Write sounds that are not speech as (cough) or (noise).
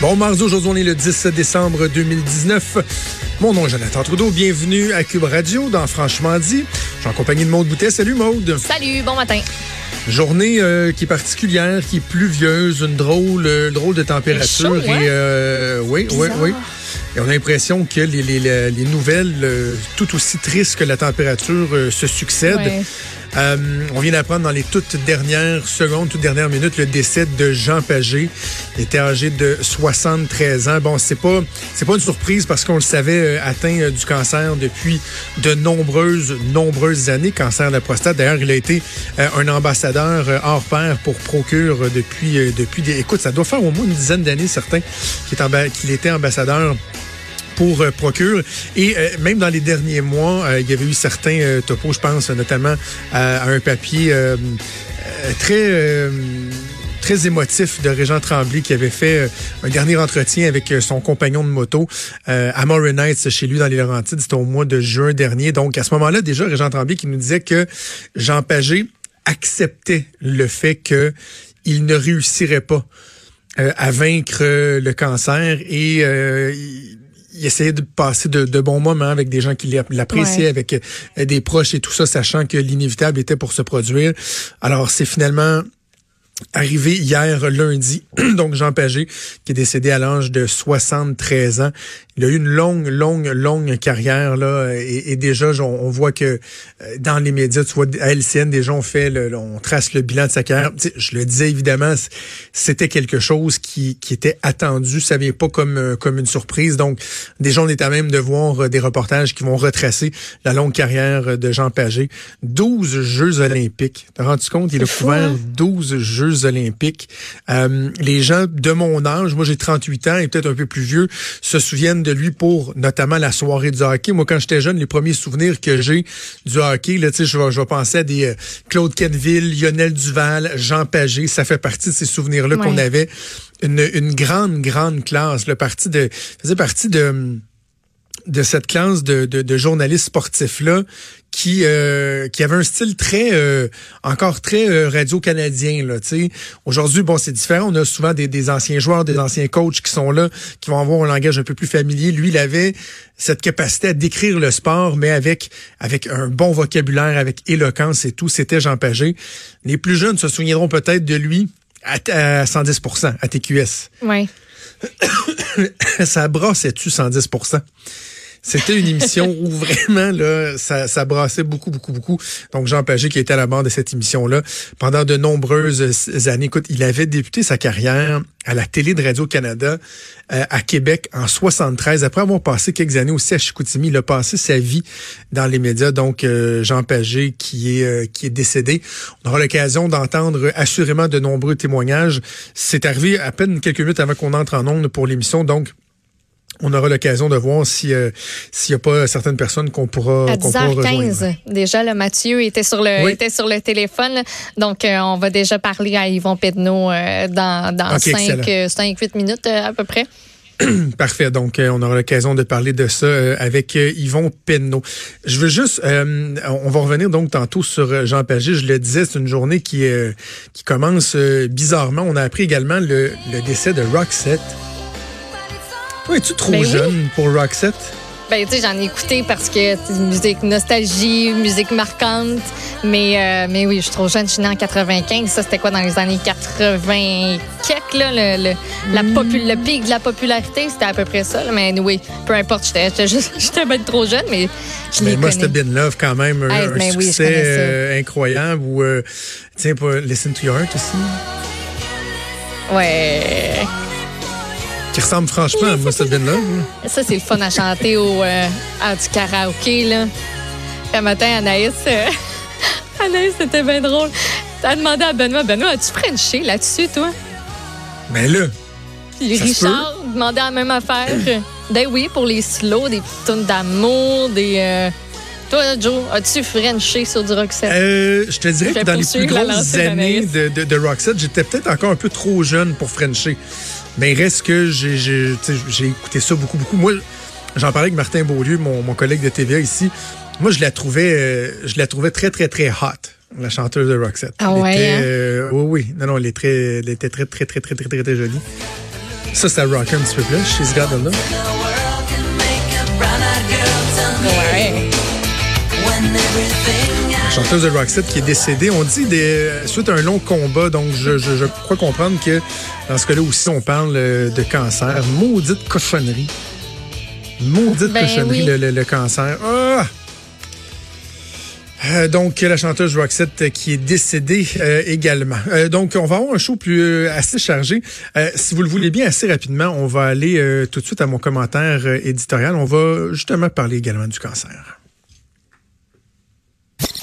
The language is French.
Bon, mardi, aujourd'hui, on est le 10 décembre 2019. Mon nom est Jonathan Trudeau. Bienvenue à Cube Radio dans Franchement dit. Je suis en compagnie de Maude Boutet. Salut Maude. Salut, bon matin. Journée euh, qui est particulière, qui est pluvieuse, une drôle, euh, drôle de température. chaud, hein? Et euh, oui, oui, Bizarre. oui. Et on a l'impression que les, les- les- les nouvelles, tout aussi tristes que la température, se succèdent. Ouais. Euh, on vient d'apprendre dans les toutes dernières secondes, toutes dernières minutes, le décès de Jean Pagé. Il était âgé de 73 ans. Bon, c'est pas c'est pas une surprise parce qu'on le savait euh, atteint euh, du cancer depuis de nombreuses nombreuses années, cancer de la prostate. D'ailleurs, il a été un ambassadeur hors pair pour Procure depuis depuis des écoute, ça doit faire au moins une dizaine d'années certains qu'il était ambassadeur pour euh, Procure. Et euh, même dans les derniers mois, euh, il y avait eu certains topos, je pense notamment à, à un papier très... très émotif de Régent Tremblay qui avait fait un dernier entretien avec son compagnon de moto euh, à Morin Heights chez lui dans les Laurentides. C'était au mois de juin dernier. Donc à ce moment-là, déjà, Régent Tremblay qui nous disait que Jean Pagé acceptait le fait que il ne réussirait pas euh, à vaincre le cancer et euh, il essayait de passer de, de bons moments avec des gens qui l'app- l'appréciaient, Ouais. avec euh, des proches et tout ça, sachant que l'inévitable était pour se produire. Alors c'est finalement arrivé hier lundi, (clears throat) donc Jean Pagé, qui est décédé à l'âge de 73 ans. Il a eu une longue, longue, longue carrière là, et, et déjà on, on voit que euh, dans les médias, tu vois, à LCN, déjà on fait, le, on trace le bilan de sa carrière. Tu sais, je le disais évidemment, c'était quelque chose qui, qui était attendu, ça vient pas comme euh, comme une surprise. Donc déjà on est à même de voir euh, des reportages qui vont retracer la longue carrière de Jean Pagé. 12 Jeux olympiques. T'as rendu compte, il a couvert hein? 12 Jeux olympiques. Euh, les gens de mon âge, moi j'ai 38 ans et peut-être un peu plus vieux, se souviennent de lui pour notamment la soirée du hockey. Moi, quand j'étais jeune, les premiers souvenirs que j'ai du hockey, là, tu sais, je vais, je vais penser à des euh, Claude Kenville, Lionel Duval, Jean Pagé. Ça fait partie de ces souvenirs-là Ouais. qu'on avait. Une, une grande, grande classe. Le parti de faisait partie de de cette classe de, de, de journalistes sportifs là qui euh, qui avait un style très euh, encore très euh, radio canadien là tu sais. Aujourd'hui bon c'est différent. On a souvent des, des anciens joueurs des anciens coachs qui sont là qui vont avoir un langage un peu plus familier. Lui il avait cette capacité à décrire le sport mais avec avec un bon vocabulaire avec éloquence et tout. C'était Jean Pagé. Les plus jeunes se souviendront peut-être de lui à, à 110% à TQS Ouais. (coughs) ça brassait-tu 110 c'était une émission où vraiment là, ça, brassait beaucoup, beaucoup, beaucoup. Donc Jean Pagé qui était à la barre de cette émission-là pendant de nombreuses années. Écoute, il avait débuté sa carrière à la télé de Radio-Canada euh, à Québec en 73. Après avoir passé quelques années aussi à Chicoutimi, il a passé sa vie dans les médias. Donc euh, Jean Pagé qui est euh, qui est décédé. On aura l'occasion d'entendre assurément de nombreux témoignages. C'est arrivé à peine quelques minutes avant qu'on entre en ondes pour l'émission. Donc on aura l'occasion de voir si euh, s'il n'y a pas certaines personnes qu'on pourra, À qu'on pourra rejoindre. 10h15, déjà, le Mathieu était sur le, Oui. était sur le téléphone. Donc, euh, on va déjà parler à Yvon Pedneau euh, dans, dans Ok, excellent. 5-8 minutes à peu près. (clears throat) Parfait. Donc, on aura l'occasion de parler de ça avec Yvon Penneau. Je veux juste, euh, on va revenir donc tantôt sur Jean Pagé. Je le disais, c'est une journée qui, euh, qui commence bizarrement. On a appris également le, le décès de Roxette. Oui, es-tu trop Ben oui. jeune pour Roxette? Ben, tu sais, j'en ai écouté parce que c'est musique nostalgie, musique marquante. Mais, euh, mais oui, je suis trop jeune. Je suis née en 95. Ça, c'était quoi dans les années 80 quelques, là? Le, le, la le pic de la popularité, c'était à peu près ça. là. Mais oui, peu importe, j'étais- juste, (laughs) j'étais trop jeune, mais je Mais les moi, c'était Been Love quand même, un, Hey, un ben succès euh, incroyable. Ou, euh, tiens, pas Listen to Your Heart aussi, Ouais. Qui ressemble franchement à moi, Love. là. Ça, c'est le fun à chanter au, euh, à du karaoké, là. Un matin, Anaïs, euh, (laughs) Anaïs, c'était bien drôle. T'as demandé à Benoît, Benoît, as-tu frenché là-dessus, toi? Mais là, Puis Richard demandait la même affaire. (clears throat) ben oui, pour les slows, des petites tunes d'amour, des... euh, Toi, Joe, as-tu frenché sur du Roxette? Euh, je te dirais Je que dans les plus grosses années de, de Roxette, j'étais peut-être encore un peu trop jeune pour Frencher. Mais il reste que j'ai écouté ça beaucoup, beaucoup. Moi, j'en parlais avec Martin Beaulieu, mon, mon collègue de TVA ici. Moi, je la trouvais, euh, je la trouvais très, très, très hot, la chanteuse de Roxette. Ah Elle ouais, était, hein? euh, oui, oui. Non, non, elle, est très, elle était très, très, très, très, très, très, très, jolie. Ça, ça rock un petit peu plus. She's got the look. Ouais. La chanteuse de Roxette qui est décédée, on dit des, suite à un long combat, donc je, je, je crois comprendre que dans ce cas-là aussi, on parle euh, de cancer. Maudite cochonnerie. Maudite Ben cochonnerie, oui. le, le- le cancer. Ah! Euh, donc, la chanteuse Roxette euh, qui est décédée euh, également. Euh, donc, on va avoir un show plus euh, assez chargé. Euh, si vous le voulez bien, assez rapidement, on va aller euh, tout de suite à mon commentaire éditorial. On va justement parler également du cancer.